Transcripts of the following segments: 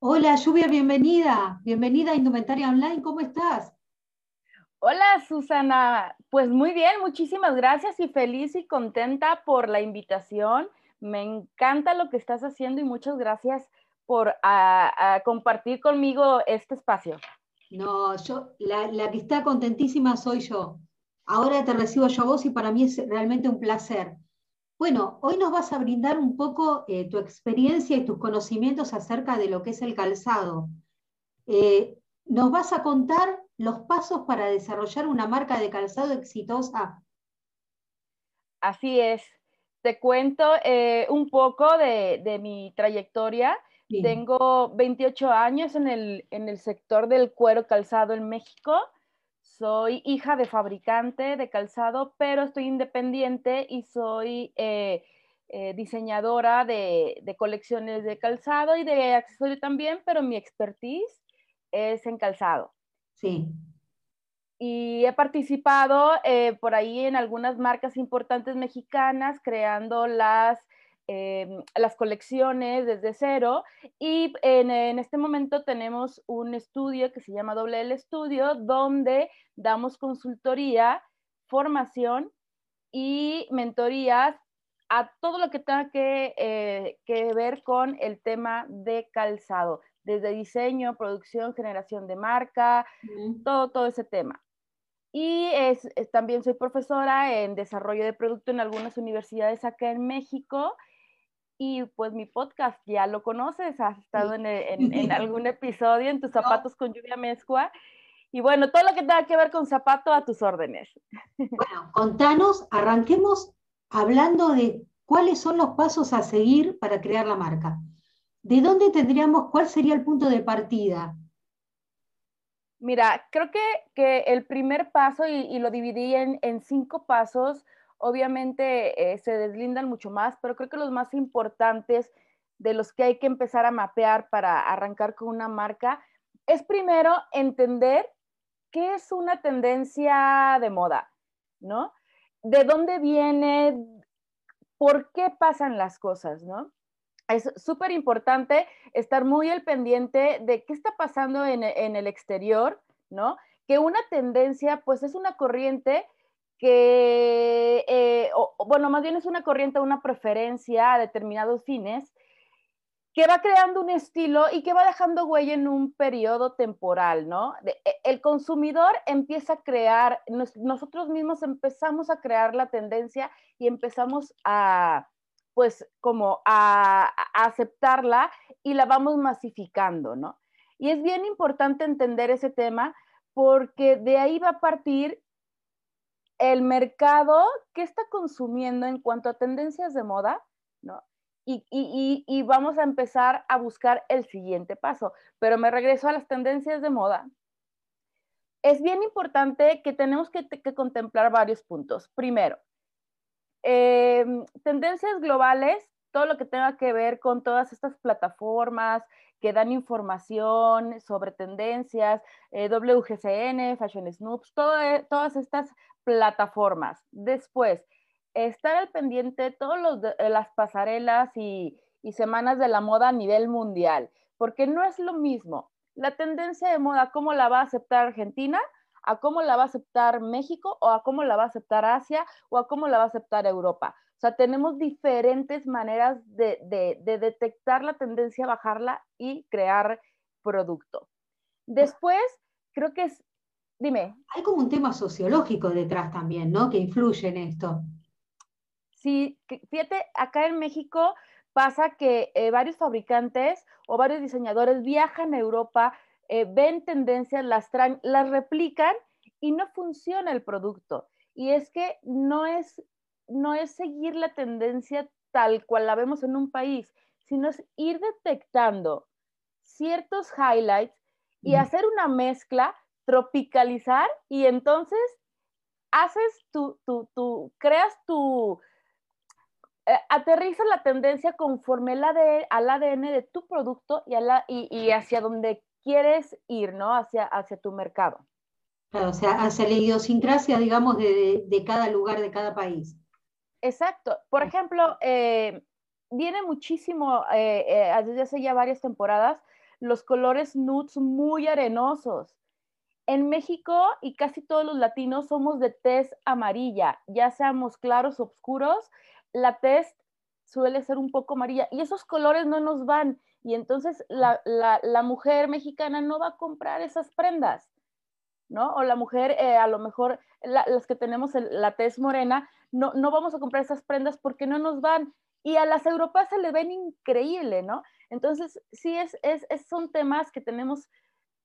Hola, Lluvia, bienvenida. Bienvenida a Indumentaria Online. ¿Cómo estás? Hola, Susana. Pues muy bien, muchísimas gracias y feliz y contenta por la invitación. Me encanta lo que estás haciendo y muchas gracias por compartir conmigo este espacio. No, yo, la, la que está contentísima soy yo. Ahora te recibo yo a vos y para mí es realmente un placer. Bueno, hoy nos vas a brindar un poco eh, tu experiencia y tus conocimientos acerca de lo que es el calzado. Eh, nos vas a contar los pasos para desarrollar una marca de calzado exitosa. Así es. Te cuento eh, un poco de, mi trayectoria. Tengo 28 años en el, en el sector del cuero calzado en México. Soy hija de fabricante de calzado, pero estoy independiente y soy eh, eh, diseñadora de, colecciones de calzado y de accesorio también, pero mi expertise es en calzado. Sí. Y he participado eh, por ahí en algunas marcas importantes mexicanas creando las Em, las colecciones desde cero y en, este momento tenemos un estudio que se llama Doble L Estudio donde damos consultoría, formación y mentorías a todo lo que tenga que, eh, que ver con el tema de calzado, desde diseño, producción, generación de marca, todo, todo ese tema. Y es, también soy profesora en desarrollo de producto en algunas universidades acá en México y pues mi podcast ya lo conoces, has estado en, en, algún episodio en tus zapatos con lluvia mezcua. Y bueno, todo lo que tenga que ver con zapato a tus órdenes. Bueno, contanos, arranquemos hablando de cuáles son los pasos a seguir para crear la marca. ¿De dónde tendríamos, cuál sería el punto de partida? Mira, creo que, que el primer paso, y, y lo dividí en, en cinco pasos, obviamente eh, se deslindan mucho más, pero creo que los más importantes de los que hay que empezar a mapear para arrancar con una marca es primero entender qué es una tendencia de moda, ¿no? ¿De dónde viene? ¿Por qué pasan las cosas, no? Es súper importante estar muy al pendiente de qué está pasando en, en el exterior, ¿no? Que una tendencia, pues es una corriente que, eh, bueno, más bien es una corriente, una preferencia a determinados fines, que va creando un estilo y que va dejando huella en un periodo temporal, ¿no? E, el consumidor empieza a crear, nosotros mismos empezamos a crear la tendencia y empezamos a, pues, como a, a aceptarla y la vamos masificando, ¿no? Y es bien importante entender ese tema porque de ahí va a partir el mercado, ¿qué está consumiendo en cuanto a tendencias de moda? ¿no? Y, vamos a empezar a buscar el siguiente paso. Pero me regreso a las tendencias de moda. Es bien importante que tenemos que, contemplar varios puntos. Primero, em, tendencias globales, todo lo que tenga que ver con todas estas plataformas que dan información sobre tendencias, eh, WGCN, Fashion Snoops, todas estas plataformas. Después, estar al pendiente de todas las pasarelas y, semanas de la moda a nivel mundial, porque no es lo mismo la tendencia de moda, cómo la va a aceptar Argentina, a cómo la va a aceptar México, o a cómo la va a aceptar Asia, o a cómo la va a aceptar Europa. O sea, tenemos diferentes maneras de, de detectar la tendencia, bajarla y crear producto. Después, creo que es Dime. Hay como un tema sociológico detrás también, ¿no? Que influye en esto. Sí, fíjate, acá en México pasa que eh, varios fabricantes o varios diseñadores viajan a Europa, eh, ven tendencias, las traen, las replican y no funciona el producto. Y es que no es, no es seguir la tendencia tal cual la vemos en un país, sino es ir detectando ciertos highlights y hacer una mezcla tropicalizar y entonces haces tu, tu, tu creas tu, eh, aterriza la tendencia conforme la de, al ADN de tu producto y, a la, y, hacia donde quieres ir, ¿no? Hacia, hacia tu mercado. Claro, o sea, hacia la idiosincrasia, digamos, de, de, cada lugar, de cada país. Exacto. Por ejemplo, eh, viene muchísimo, eh, desde hace ya varias temporadas, los colores nudes muy arenosos. En México y casi todos los latinos somos de tez amarilla, ya seamos claros o oscuros, la tez suele ser un poco amarilla y esos colores no nos van y entonces la, mujer mexicana no va a comprar esas prendas, ¿no? O la mujer, eh, a lo mejor las que tenemos la tez morena, no, no vamos a comprar esas prendas porque no nos van y a las europeas se le ven increíble, ¿no? Entonces, sí, es, es, son temas que tenemos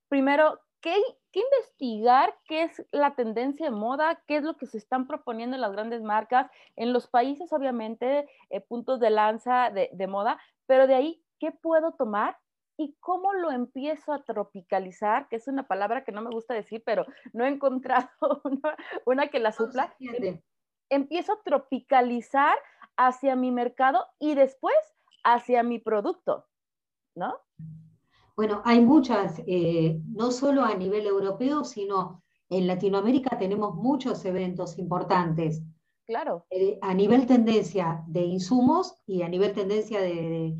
primero que, investigar qué es la tendencia de moda, qué es lo que se están proponiendo en las grandes marcas, en los países, obviamente, eh, puntos de lanza de, de moda, pero de ahí, ¿qué puedo tomar y cómo lo empiezo a tropicalizar, que es una palabra que no me gusta decir, pero no he encontrado una, una que la supla. Empiezo a tropicalizar hacia mi mercado y después hacia mi producto, ¿no? Bueno, hay muchas, eh, no solo a nivel europeo, sino en Latinoamérica tenemos muchos eventos importantes. Claro. Eh, a nivel tendencia de insumos y a nivel tendencia de,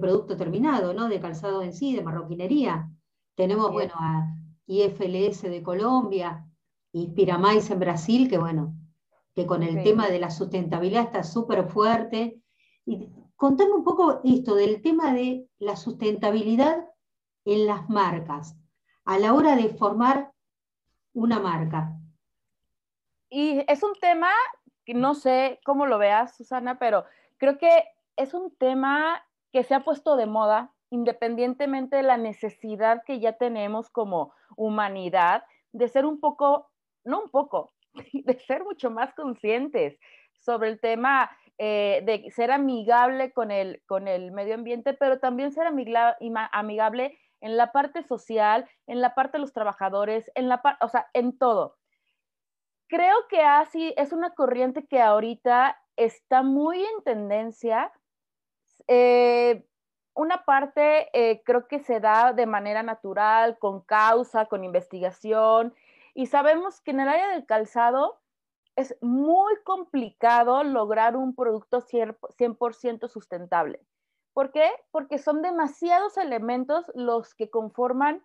producto terminado, ¿no? De calzado en sí, de marroquinería. Tenemos, bueno, a IFLS de Colombia, Inspiramais en Brasil, que bueno, que con el tema de la sustentabilidad está súper fuerte. Y contame un poco esto del tema de la sustentabilidad en las marcas, a la hora de formar una marca. Y es un tema que no sé cómo lo veas, Susana, pero creo que es un tema que se ha puesto de moda independientemente de la necesidad que ya tenemos como humanidad de ser un poco, no un poco, de ser mucho más conscientes sobre el tema eh, de ser amigable con el, con el medio ambiente, pero también ser amigable en la parte social, en la parte de los trabajadores, en la o sea, en todo. Creo que así es una corriente que ahorita está muy en tendencia. Eh, una parte eh, creo que se da de manera natural, con causa, con investigación, y sabemos que en el área del calzado es muy complicado lograr un producto 100% sustentable. ¿Por qué? Porque son demasiados elementos los que conforman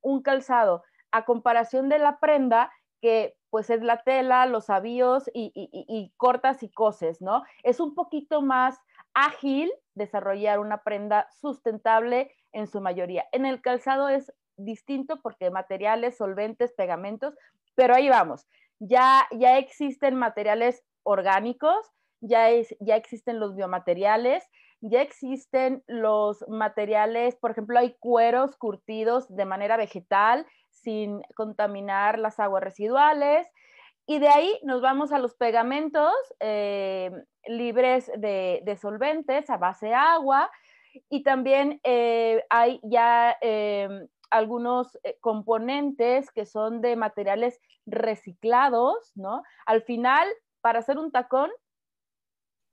un calzado, a comparación de la prenda, que pues es la tela, los avíos y, cortas y coses, ¿no? Es un poquito más ágil desarrollar una prenda sustentable en su mayoría. En el calzado es distinto porque materiales, solventes, pegamentos, pero ahí vamos. Ya, ya existen materiales orgánicos, ya, es, ya existen los biomateriales, ya existen los materiales, por ejemplo, hay cueros curtidos de manera vegetal sin contaminar las aguas residuales. Y de ahí nos vamos a los pegamentos eh, libres de, solventes a base de agua. Y también eh, hay ya eh, algunos componentes que son de materiales reciclados, ¿no? Al final, para hacer un tacón,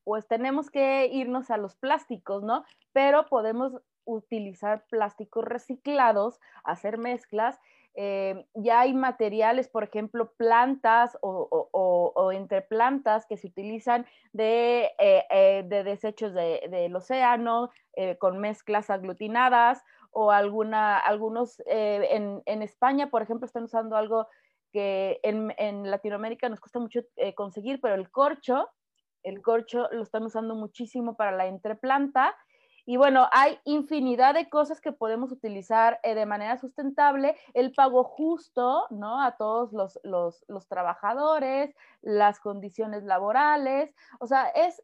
pues tenemos que irnos a los plásticos, ¿no? Pero podemos utilizar plásticos reciclados, hacer mezclas. Eh, ya hay materiales, por ejemplo, plantas o, entre plantas que se utilizan de, eh, desechos del océano con mezclas aglutinadas o alguna, algunos eh, en, España, por ejemplo, están usando algo que en, en Latinoamérica nos cuesta mucho eh, conseguir, pero el corcho, el corcho lo están usando muchísimo para la entreplanta. Y bueno, hay infinidad de cosas que podemos utilizar eh, de manera sustentable, el pago justo, ¿no? A todos los, los, trabajadores, las condiciones laborales, o sea, es,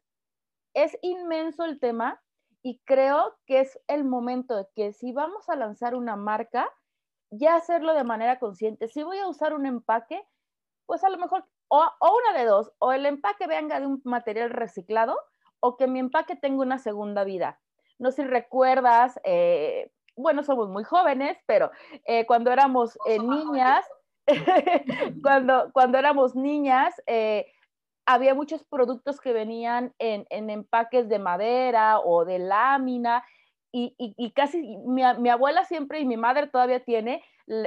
es inmenso el tema y creo que es el momento de que si vamos a lanzar una marca, ya hacerlo de manera consciente. Si voy a usar un empaque, pues a lo mejor, o, una de dos, o el empaque venga de un material reciclado, o que mi empaque tenga una segunda vida. No sé si recuerdas, eh, bueno, somos muy jóvenes, pero eh, cuando éramos eh, niñas, cuando, cuando éramos niñas, había muchos productos que venían en, empaques de madera o de lámina y, casi mi, abuela siempre y mi madre todavía tiene,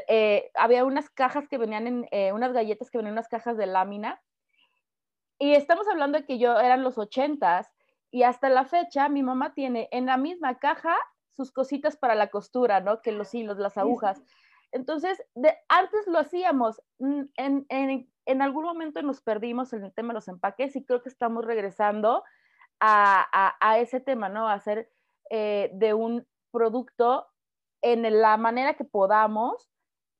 eh, había unas cajas que venían en, eh, unas galletas que venían en unas cajas de lámina. Y estamos hablando de que yo eran los ochentas y hasta la fecha mi mamá tiene en la misma caja sus cositas para la costura, ¿no? Que los hilos, las agujas. Entonces, de, antes lo hacíamos, mm, en, en, en, algún momento nos perdimos en el tema de los empaques y creo que estamos regresando a, a, a ese tema, ¿no? A hacer eh, de un producto en la manera que podamos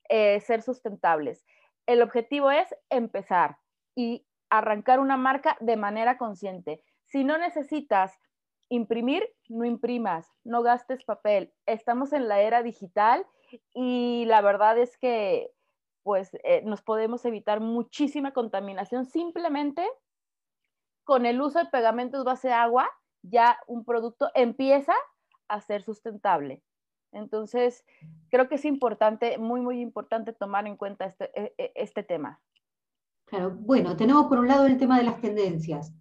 eh, ser sustentables. El objetivo es empezar y arrancar una marca de manera consciente. Si no necesitas imprimir, no imprimas, no gastes papel. Estamos en la era digital y la verdad es que pues eh, nos podemos evitar muchísima contaminación simplemente con el uso de pegamentos base agua, ya un producto empieza a ser sustentable. Entonces, creo que es importante, muy, muy importante tomar en cuenta este, e, e, este tema. Claro, bueno, tenemos por un lado el tema de las tendencias.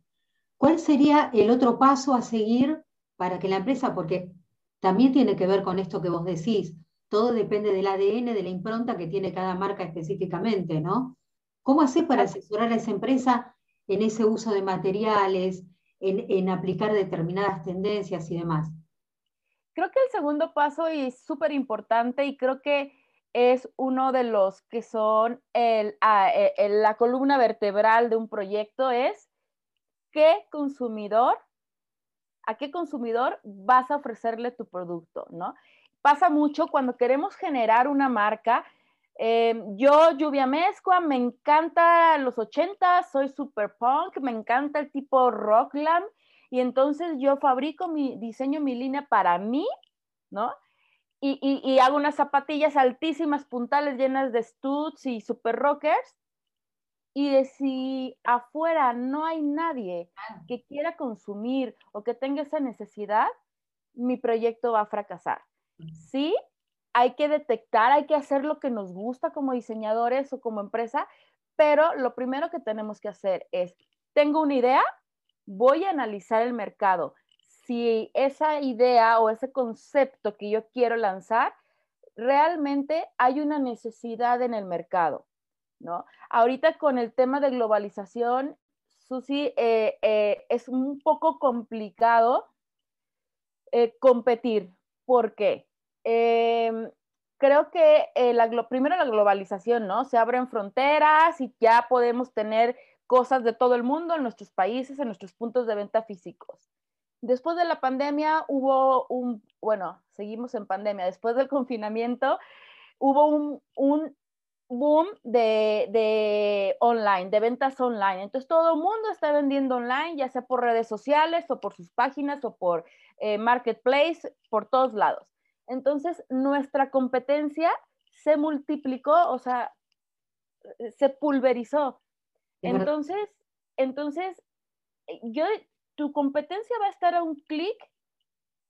¿Cuál sería el otro paso a seguir para que la empresa, porque también tiene que ver con esto que vos decís, todo depende del ADN, de la impronta que tiene cada marca específicamente, ¿no? ¿Cómo haces para asesorar a esa empresa en ese uso de materiales, en, en aplicar determinadas tendencias y demás? Creo que el segundo paso es súper importante y creo que es uno de los que son ah, e, la columna vertebral de un proyecto es qué consumidor, a qué consumidor vas a ofrecerle tu producto, ¿no? Pasa mucho cuando queremos generar una marca. Eh, yo, Lluvia Mezcua, me encanta los 80, soy super punk, me encanta el tipo rockland y entonces yo fabrico mi diseño, mi línea para mí, ¿no? y, hago unas zapatillas altísimas, puntales, llenas de studs y super rockers. Y de si afuera no hay nadie que quiera consumir o que tenga esa necesidad, mi proyecto va a fracasar. Sí, hay que detectar, hay que hacer lo que nos gusta como diseñadores o como empresa, pero lo primero que tenemos que hacer es, tengo una idea, voy a analizar el mercado, si esa idea o ese concepto que yo quiero lanzar, realmente hay una necesidad en el mercado, ¿no? Ahorita con el tema de globalización, Susi, eh, eh, es un poco complicado eh, competir. ¿Por qué? Em, creo que la, primero la globalización, ¿no? Se abren fronteras y ya podemos tener cosas de todo el mundo en nuestros países, en nuestros puntos de venta físicos. Después de la pandemia hubo un, bueno, seguimos en pandemia, después del confinamiento hubo un, un boom de, de, online, de ventas online. Entonces todo el mundo está vendiendo online, ya sea por redes sociales o por sus páginas o por eh, marketplace, por todos lados. Entonces nuestra competencia se multiplicó, o sea, se pulverizó. Entonces, entonces yo tu competencia va a estar a un clic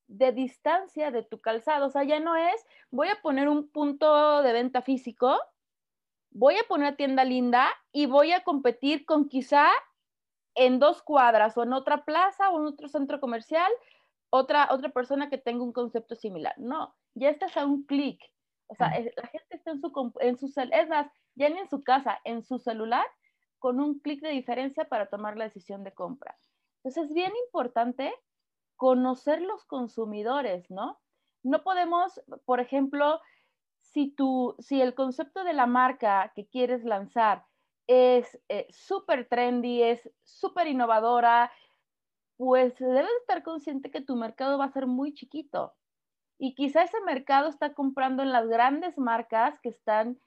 de distancia de tu calzado. O sea, ya no es, voy a poner un punto de venta físico, voy a poner tienda linda y voy a competir con quizá en dos cuadras o en otra plaza o en otro centro comercial, otra, otra persona que tenga un concepto similar. No, ya estás a un clic. O sea, la gente está en su, en su, es más, ya ni en su casa, en su celular, con un clic de diferencia para tomar la decisión de compra. Entonces es bien importante conocer los consumidores, ¿no? No podemos, por ejemplo, si, tú, si el concepto de la marca que quieres lanzar es eh, súper trendy, es súper innovadora, pues debes estar consciente que tu mercado va a ser muy chiquito. Y quizá ese mercado está comprando en las grandes marcas que están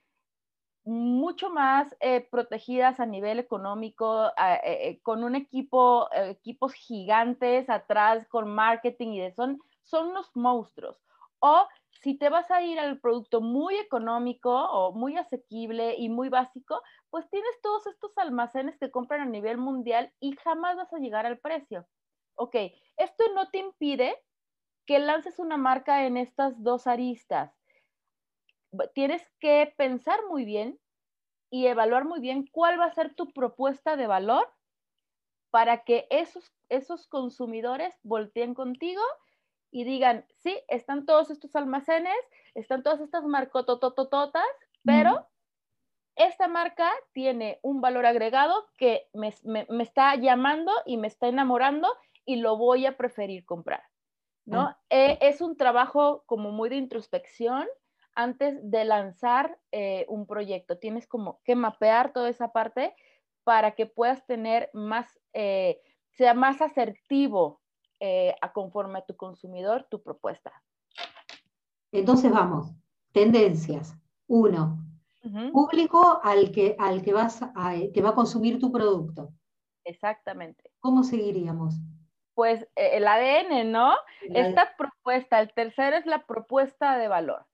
mucho más eh, protegidas a nivel económico, eh, eh, con un equipo, equipos gigantes atrás, con marketing y son, son los monstruos. O si te vas a ir al producto muy económico o muy asequible y muy básico, pues tienes todos estos almacenes que compran a nivel mundial y jamás vas a llegar al precio. Ok, esto no te impide que lances una marca en estas dos aristas tienes que pensar muy bien y evaluar muy bien cuál va a ser tu propuesta de valor para que esos, esos consumidores volteen contigo y digan, sí, están todos estos almacenes, están todas estas marcotototototas, pero esta marca tiene un valor agregado que me, me, está llamando y me está enamorando y lo voy a preferir comprar. ¿no? Ah. Eh, es un trabajo como muy de introspección antes de lanzar eh, un proyecto. Tienes como que mapear toda esa parte para que puedas tener más, eh, sea más asertivo a conforme a tu consumidor tu propuesta. Entonces vamos, tendencias. Uno, público al que, al que, vas que va a consumir tu producto. Exactamente. ¿Cómo seguiríamos? Pues e, el ADN, ¿no? Esta propuesta, el tercero es la propuesta de valor.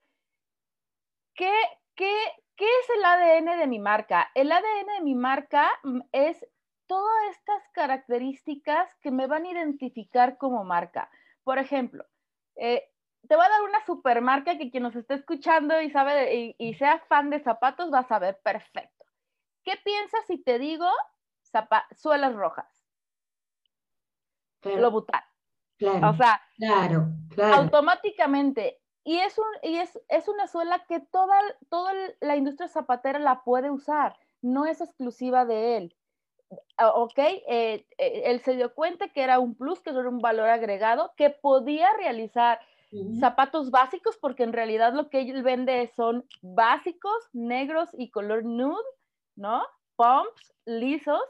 ¿Qué, qué, ¿Qué es el ADN de mi marca? El ADN de mi marca mm, es todas estas características que me van a identificar como marca. Por ejemplo, eh, te voy a dar una supermarca que quien nos esté escuchando y sabe y, sea fan de zapatos va a saber perfecto. ¿Qué piensas si te digo suelas rojas? Lo Lobutal. Claro, o sea, claro, automáticamente. Y, es, un, y es, es una suela que toda, toda la industria zapatera la puede usar, no es exclusiva de él. Ah, ok, eh, eh, él se dio cuenta que era un plus, que era un valor agregado, que podía realizar zapatos básicos, porque en realidad lo que él vende son básicos, negros y color nude, ¿no? Pumps, lisos,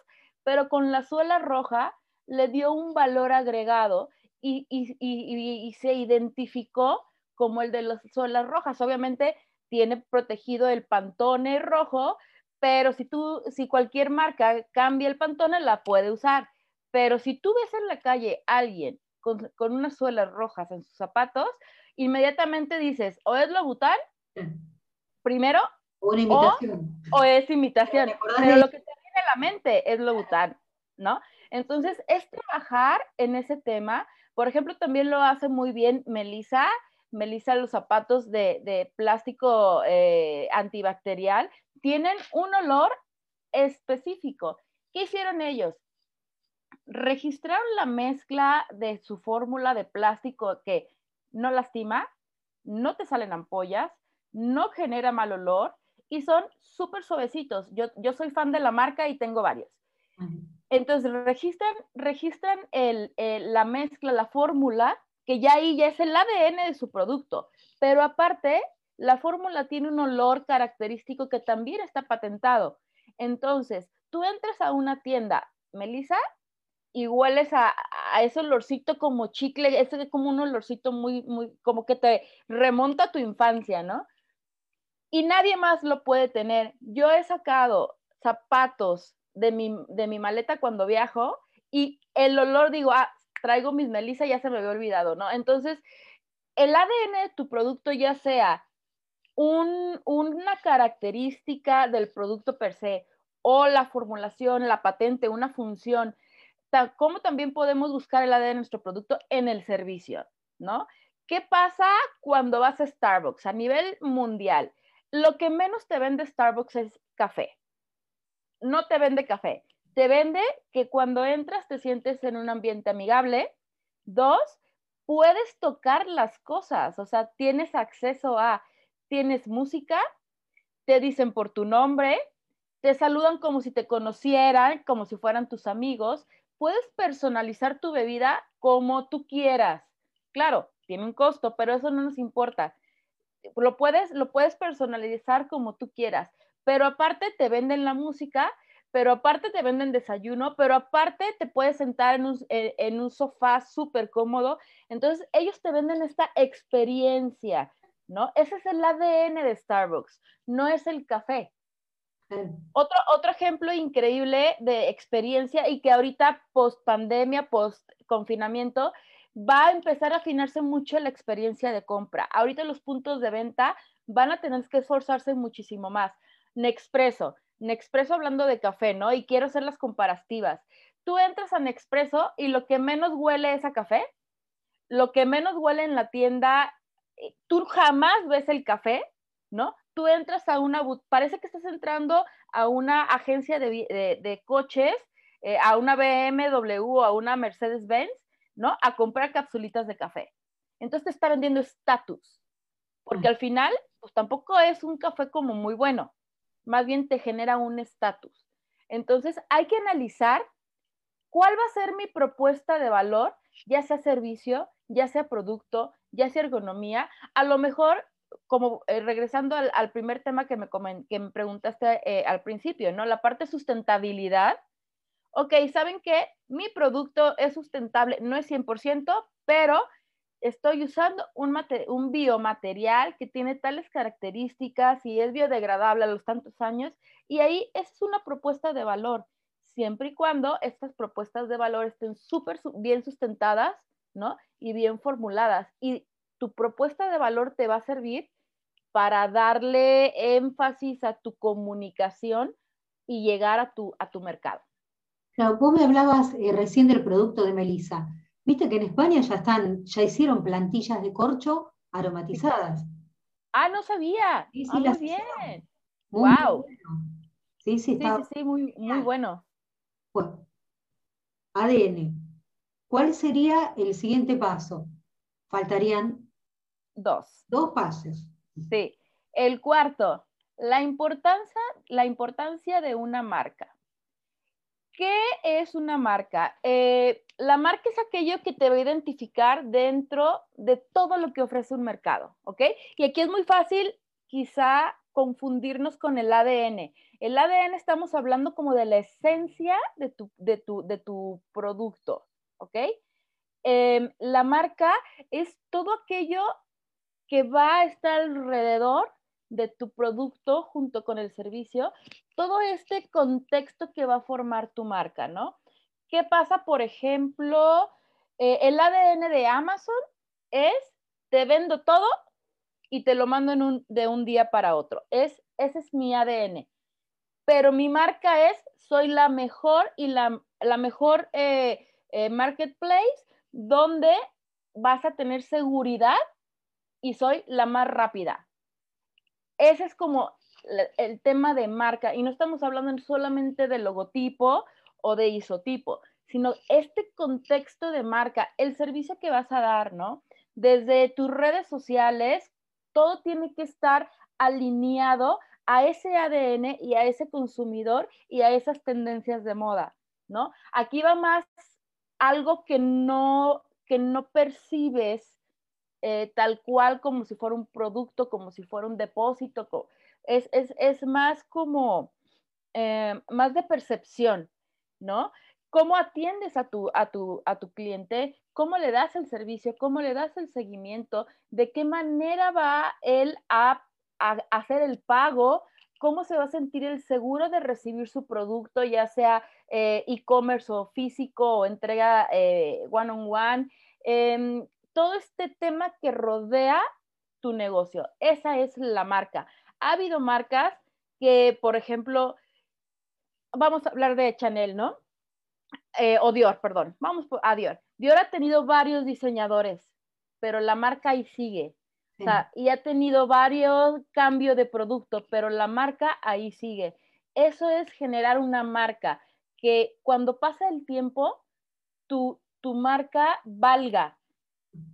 pero con la suela roja le dio un valor agregado y, se identificó como el de las suelas rojas. Obviamente tiene protegido el pantone rojo, pero si tú, si cualquier marca cambia el pantone, la puede usar. Pero si tú ves en la calle a alguien con, unas suelas rojas en sus zapatos, inmediatamente dices, o es lo butal, primero, o, imitación. o, es imitación. Pero lo que te viene a la mente es lo butal, ¿no? Entonces, es trabajar en ese tema. Por ejemplo, también lo hace muy bien Melissa. Melissa, los zapatos de, plástico eh, antibacterial tienen un olor específico. ¿Qué hicieron ellos? Registraron la mezcla de su fórmula de plástico que no lastima, no te salen ampollas, no genera mal olor y son súper suavecitos. Yo, yo soy fan de la marca y tengo varios. Entonces registran, registran la mezcla, la fórmula, que ya ahí ya es el ADN de su producto. Pero aparte, la fórmula tiene un olor característico que también está patentado. Entonces, tú entras a una tienda, Melissa, y hueles a, ese olorcito como chicle, ese es como un olorcito muy, muy, como que te remonta a tu infancia, ¿no? Y nadie más lo puede tener. Yo he sacado zapatos de mi, maleta cuando viajo y el olor, digo, ah, traigo mis melisa, ya se me había olvidado, ¿no? Entonces, el ADN de tu producto, ya sea una característica del producto per se o la formulación, la patente, una función, ¿cómo también podemos buscar el ADN de nuestro producto en el servicio, ¿no? ¿Qué pasa cuando vas a Starbucks a nivel mundial? Lo que menos te vende Starbucks es café no te vende café, te vende que cuando entras te sientes en un ambiente amigable. Dos, puedes tocar las cosas, o sea, tienes acceso a, tienes música, te dicen por tu nombre, te saludan como si te conocieran, como si fueran tus amigos. Puedes personalizar tu bebida como tú quieras. Claro, tiene un costo, pero eso no nos importa. Lo puedes, lo puedes personalizar como tú quieras pero aparte te venden la música, pero aparte te venden desayuno, pero aparte te puedes sentar en un, en un sofá súper cómodo. Entonces, ellos te venden esta experiencia, ¿no? Ese es el ADN de Starbucks, no es el café. Otro, otro ejemplo increíble de experiencia y que ahorita post pandemia, post confinamiento, va a empezar a afinarse mucho la experiencia de compra. Ahorita los puntos de venta van a tener que esforzarse muchísimo más. Nexpreso. Nexpreso hablando de café, ¿no? Y quiero hacer las comparativas. Tú entras a Nexpreso y lo que menos huele es a café, lo que menos huele en la tienda, tú jamás ves el café, ¿no? Tú entras a una, parece que estás entrando a una agencia de, coches, eh, a una BMW o a una Mercedes-Benz, ¿no? A comprar capsulitas de café. Entonces te está vendiendo estatus, porque mm. al final, pues tampoco es un café como muy bueno más bien te genera un estatus. Entonces, hay que analizar cuál va a ser mi propuesta de valor, ya sea servicio, ya sea producto, ya sea ergonomía, a lo mejor como eh, regresando al, primer tema que me, que me preguntaste eh, al principio, ¿no? La parte sustentabilidad. Ok, ¿saben qué? Mi producto es sustentable, no es 100%, pero estoy usando un, un biomaterial que tiene tales características y es biodegradable a los tantos años, y ahí es una propuesta de valor, siempre y cuando estas propuestas de valor estén súper bien sustentadas, ¿no? Y bien formuladas. Y tu propuesta de valor te va a servir para darle énfasis a tu comunicación y llegar a tu, a tu mercado. Claro, vos me hablabas eh, recién del producto de Melissa. Viste que en España ya están, ya hicieron plantillas de corcho aromatizadas. Ah, no sabía. Sí, sí, ah, muy bien. wow. Sí, sí, está. Sí, sí, muy, muy bueno. Bueno, ADN. ¿Cuál sería el siguiente paso? Faltarían dos. Dos pasos. Sí. El cuarto, la importancia, la importancia de una marca. ¿Qué es una marca? Eh, la marca es aquello que te va a identificar dentro de todo lo que ofrece un mercado, ¿ok? Y aquí es muy fácil quizá confundirnos con el ADN. El ADN estamos hablando como de la esencia de tu, de de tu producto, ¿ok? Em, la marca es todo aquello que va a estar alrededor de tu producto junto con el servicio, todo este contexto que va a formar tu marca, ¿no? ¿Qué pasa, por ejemplo, eh, el ADN de Amazon es, te vendo todo y te lo mando de un día para otro. Es, ese es mi ADN. Pero mi marca es, soy la mejor y la, mejor eh, eh, marketplace donde vas a tener seguridad y soy la más rápida. Ese es como el tema de marca y no estamos hablando solamente de logotipo o de isotipo, sino este contexto de marca, el servicio que vas a dar, ¿no? Desde tus redes sociales, todo tiene que estar alineado a ese ADN y a ese consumidor y a esas tendencias de moda, ¿no? Aquí va más algo que no, que no percibes eh, tal cual como si fuera un producto, como si fuera un depósito, es, es, más como, eh, más de percepción, ¿no? ¿Cómo atiendes a tu, a, tu, a tu cliente? ¿Cómo le das el servicio? ¿Cómo le das el seguimiento? ¿De qué manera va él a, hacer el pago? ¿Cómo se va a sentir el seguro de recibir su producto, ya sea eh, e-commerce o físico o entrega one-on-one? On one? Todo este tema que rodea tu negocio. Esa es la marca. Ha habido marcas que, por ejemplo, vamos a hablar de Chanel, ¿no? Eh, o Dior, perdón. Vamos a Dior. Dior ha tenido varios diseñadores, pero la marca ahí sigue. O sea, y ha tenido varios cambios de producto, pero la marca ahí sigue. Eso es generar una marca que cuando pasa el tiempo, tu, tu marca valga,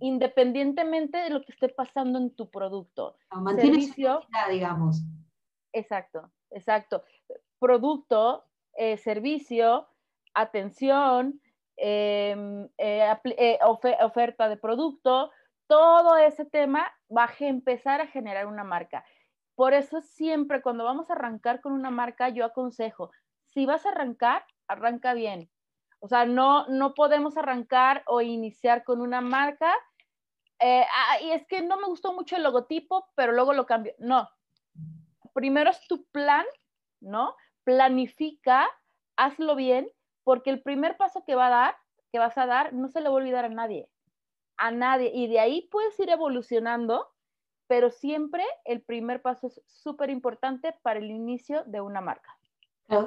independientemente de lo que esté pasando en tu producto. servicio, digamos. Exacto, exacto. Producto, eh, servicio, atención, em, eh, eh, oferta de producto, todo ese tema va a empezar a generar una marca. Por eso siempre cuando vamos a arrancar con una marca, yo aconsejo, si vas a arrancar, arranca bien. O sea, no, no podemos arrancar o iniciar con una marca. Eh, ah, y es que no me gustó mucho el logotipo, pero luego lo cambio. No. Primero es tu plan, ¿no? Planifica, hazlo bien, porque el primer paso que va a dar, que vas a dar, no se le va a olvidar a nadie. A nadie. Y de ahí puedes ir evolucionando, pero siempre el primer paso es súper importante para el inicio de una marca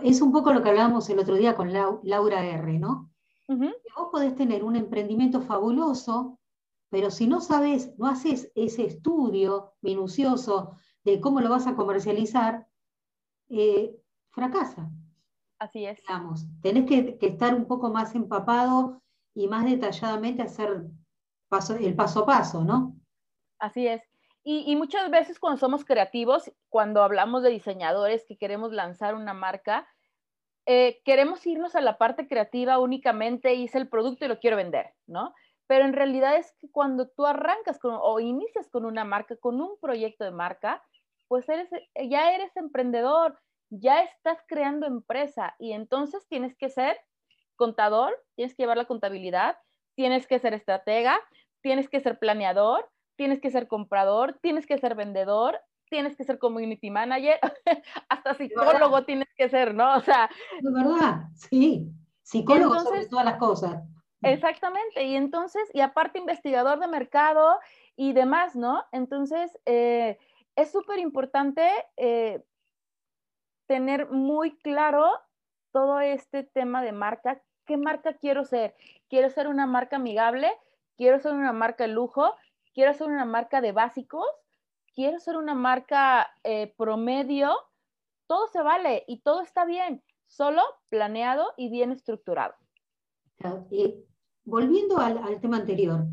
es un poco lo que hablábamos el otro día con Laura R, ¿no? Vos podés tener un emprendimiento fabuloso, pero si no sabes, no haces ese estudio minucioso de cómo lo vas a comercializar, eh, fracasa. Así es. Digamos, tenés que, estar un poco más empapado y más detalladamente hacer el paso a paso, ¿no? Así es. Y, muchas veces cuando somos creativos, cuando hablamos de diseñadores que queremos lanzar una marca, eh, queremos irnos a la parte creativa únicamente, hice el producto y lo quiero vender, ¿no? pero en realidad es que cuando tú arrancas o inicias con una marca, con un proyecto de marca, pues eres, ya eres emprendedor, ya estás creando empresa y entonces tienes que ser contador, tienes que llevar la contabilidad, tienes que ser estratega, tienes que ser planeador, tienes que ser comprador, tienes que ser vendedor, tienes que ser community manager, hasta psicólogo tienes que ser, ¿no? O sea. De verdad, sí. Psicólogo sobre todas las cosas. Exactamente, y entonces, y aparte investigador de mercado y demás, ¿no? Entonces, eh, es súper importante eh, tener muy claro todo este tema de marca. ¿Qué marca quiero ser? ¿Quiero ser una marca amigable? ¿Quiero ser una marca de lujo? ¿Quiero ser una marca de básicos? ¿Quiero ser una marca eh, promedio? Todo se vale y todo está bien, solo planeado y bien estructurado. volviendo al, tema anterior,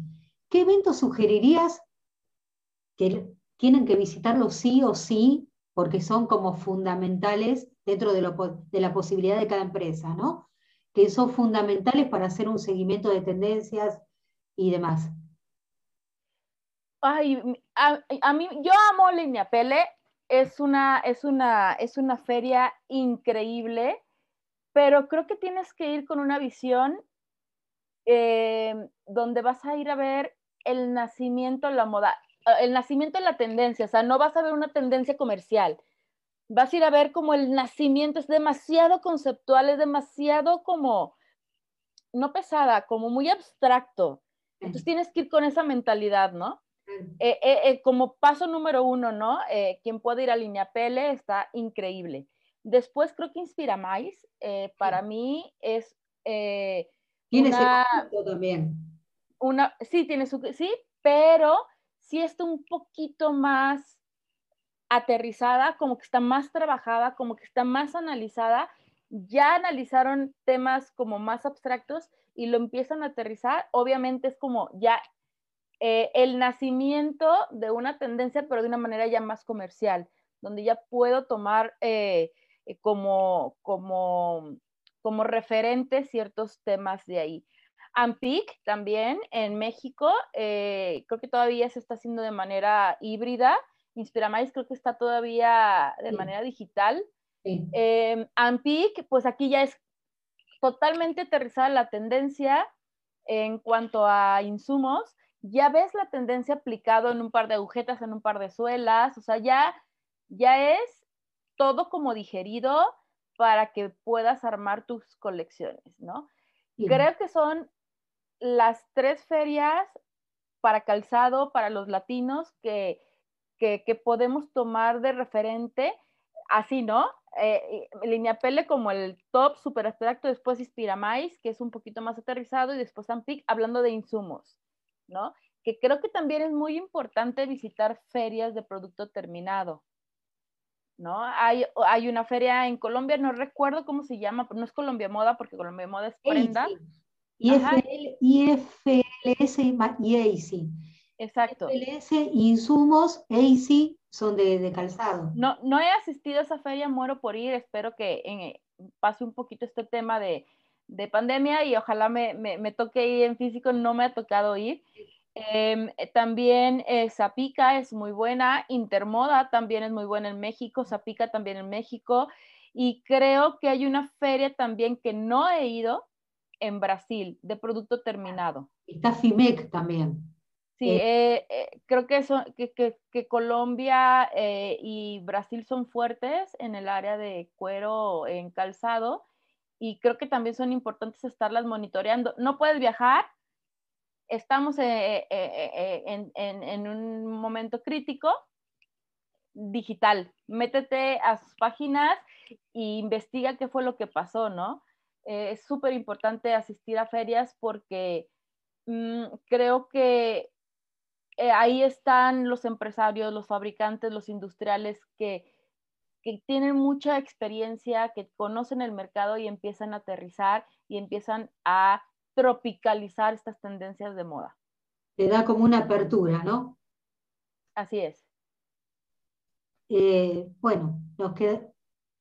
¿qué eventos sugerirías que tienen que visitarlo sí o sí, porque son como fundamentales dentro de, la posibilidad de cada empresa, ¿no? Que son fundamentales para hacer un seguimiento de tendencias y demás. Ay, a, mí, yo amo Línea Pele, es una, es, una, es una feria increíble, pero creo que tienes que ir con una visión eh, donde vas a ir a ver el nacimiento, la moda. El nacimiento de la tendencia, o sea, no vas a ver una tendencia comercial, vas a ir a ver como el nacimiento es demasiado conceptual, es demasiado como, no pesada, como muy abstracto. Entonces tienes que ir con esa mentalidad, ¿no? Eh, eh, eh, como paso número uno, ¿no? quien puede ir a Línea Pele está increíble. Después creo que Inspira Más, para mí es... tiene una, su también. Una, sí, tiene su... Sí, pero sí está un poquito más aterrizada, como que está más trabajada, como que está más analizada. Ya analizaron temas como más abstractos y lo empiezan a aterrizar. Obviamente es como ya eh, el nacimiento de una tendencia, pero de una manera ya más comercial, donde ya puedo tomar eh, eh, como, como, como referente ciertos temas de ahí. Ampic también en México, eh, creo que todavía se está haciendo de manera híbrida. Inspiramais creo que está todavía de manera digital. Em, Ampic, pues aquí ya es totalmente aterrizada la tendencia en cuanto a insumos. Ya ves la tendencia aplicado en un par de agujetas, en un par de suelas, o sea, ya, ya es todo como digerido para que puedas armar tus colecciones, ¿no? Creo que son las tres ferias para calzado para los latinos que, podemos tomar de referente, así, ¿no? Eh, Línea Pele como el top super abstracto, después Inspira Mais, que es un poquito más aterrizado, y después Ampic, hablando de insumos, ¿no? Que creo que también es muy importante visitar ferias de producto terminado, ¿no? Hay, hay una feria en Colombia, no recuerdo cómo se llama, pero no es Colombia Moda, porque Colombia Moda es prenda. IFL, IFLS y. Exacto. IFLS, insumos, AIC son de, calzado. No, no he asistido a esa feria, muero por ir, espero que en, pase un poquito este tema de, pandemia y ojalá me, toque ir en físico, no me ha tocado ir. Em, también eh, Zapica es muy buena, Intermoda también es muy buena en México, Zapica también en México, y creo que hay una feria también que no he ido, en Brasil de producto terminado. Está FIMEC también. Sí, eh, eh, creo que, eso, que, Colombia eh, y Brasil son fuertes en el área de cuero en calzado y creo que también son importantes estarlas monitoreando. No puedes viajar, estamos en, en, un momento crítico digital. Métete a sus páginas e investiga qué fue lo que pasó, ¿no? Eh, es súper importante asistir a ferias porque mm, creo que eh, ahí están los empresarios, los fabricantes, los industriales que, que tienen mucha experiencia, que conocen el mercado y empiezan a aterrizar y empiezan a tropicalizar estas tendencias de moda. Te da como una apertura, ¿no? Así es. Eh, bueno, nos queda...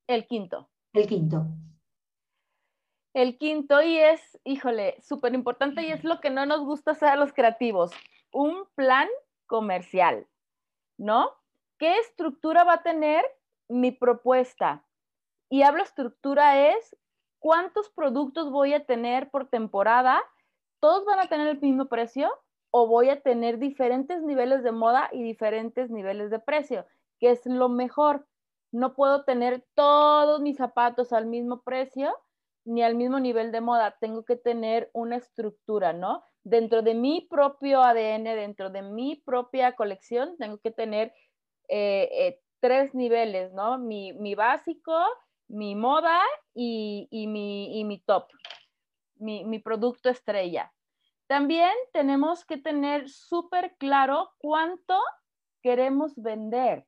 El quinto. El quinto. El quinto y es, híjole, súper importante y es lo que no nos gusta hacer a los creativos, un plan comercial, ¿no? ¿Qué estructura va a tener mi propuesta? Y hablo estructura es cuántos productos voy a tener por temporada, todos van a tener el mismo precio o voy a tener diferentes niveles de moda y diferentes niveles de precio, que es lo mejor. No puedo tener todos mis zapatos al mismo precio ni al mismo nivel de moda, tengo que tener una estructura, ¿no? Dentro de mi propio ADN, dentro de mi propia colección, tengo que tener eh, eh, tres niveles, ¿no? Mi, básico, mi moda y, mi, mi, top, mi, mi producto estrella. También tenemos que tener súper claro cuánto queremos vender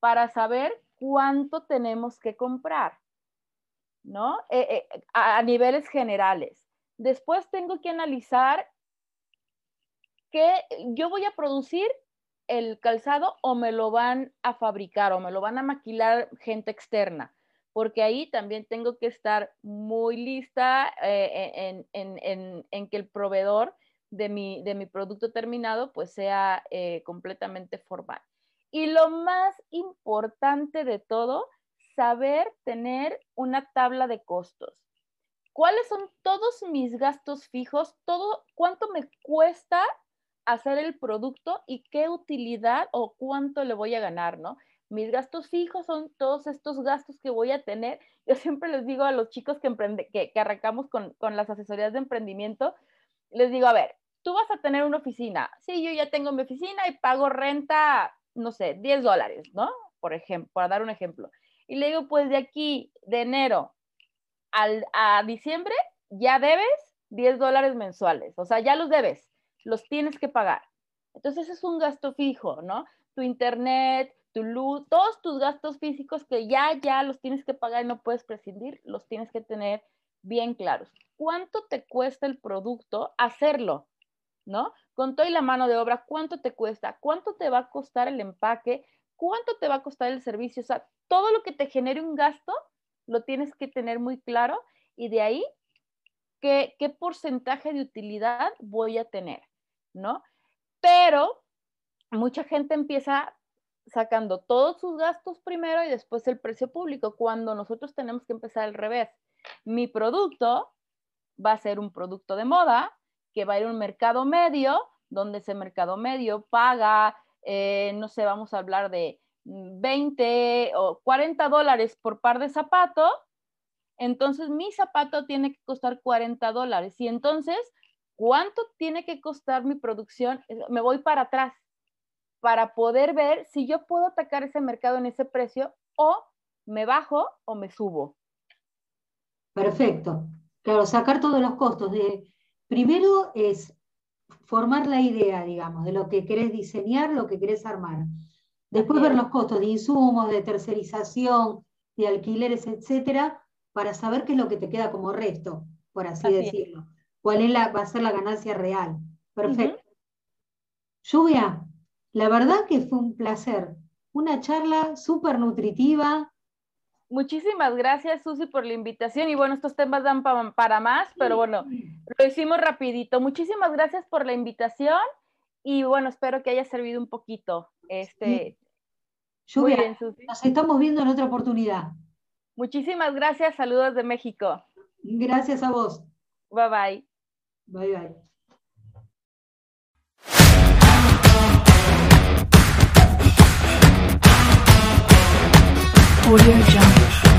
para saber cuánto tenemos que comprar. ¿No? Eh, eh, a, niveles generales. Después tengo que analizar que yo voy a producir el calzado o me lo van a fabricar o me lo van a maquilar gente externa, porque ahí también tengo que estar muy lista eh, en, que el proveedor de mi, de mi producto terminado pues sea completamente formal. Y lo más importante de todo saber tener una tabla de costos. ¿Cuáles son todos mis gastos fijos? Todo, ¿Cuánto me cuesta hacer el producto y qué utilidad o cuánto le voy a ganar, ¿no? Mis gastos fijos son todos estos gastos que voy a tener. Yo siempre les digo a los chicos que, emprende, que, arrancamos con, con las asesorías de emprendimiento, les digo, a ver, tú vas a tener una oficina. Sí, yo ya tengo mi oficina y pago renta, no sé, 10 dólares, ¿no? Por ejemplo, para dar un ejemplo. Y le digo, pues de aquí, de enero al, a diciembre, ya debes 10 dólares mensuales. O sea, ya los debes, los tienes que pagar. Entonces es un gasto fijo, ¿no? Tu internet, tu luz, todos tus gastos físicos que ya, ya los tienes que pagar y no puedes prescindir, los tienes que tener bien claros. ¿Cuánto te cuesta el producto hacerlo? ¿No? Con toda la mano de obra, ¿cuánto te cuesta? ¿Cuánto te va a costar el empaque? ¿Cuánto te va a costar el servicio? O sea, todo lo que te genere un gasto lo tienes que tener muy claro y de ahí qué, qué porcentaje de utilidad voy a tener, ¿no? Pero mucha gente empieza sacando todos sus gastos primero y después el precio público, cuando nosotros tenemos que empezar al revés. Mi producto va a ser un producto de moda que va a ir a un mercado medio, donde ese mercado medio paga, eh, no sé, vamos a hablar de 20 o 40 dólares por par de zapato, entonces mi zapato tiene que costar 40 dólares. Y entonces, ¿cuánto tiene que costar mi producción? Me voy para atrás para poder ver si yo puedo atacar ese mercado en ese precio o me bajo o me subo. Perfecto. Claro, sacar todos los costos. De, primero es formar la idea, digamos, de lo que querés diseñar, lo que querés armar. Después ver los costos de insumos, de tercerización, de alquileres, etcétera, para saber qué es lo que te queda como resto, por así, decirlo. ¿Cuál es la, va a ser la ganancia real? Perfecto. Lluvia, la verdad que fue un placer. Una charla súper nutritiva. Muchísimas gracias, Susi, por la invitación. Y bueno, estos temas dan para más, pero bueno, lo hicimos rapidito. Muchísimas gracias por la invitación y bueno, espero que haya servido un poquito. Este, Lluvia, nos estamos viendo en otra oportunidad. Muchísimas gracias, saludos de México. Gracias a vos. Bye bye. Bye bye. 我就是。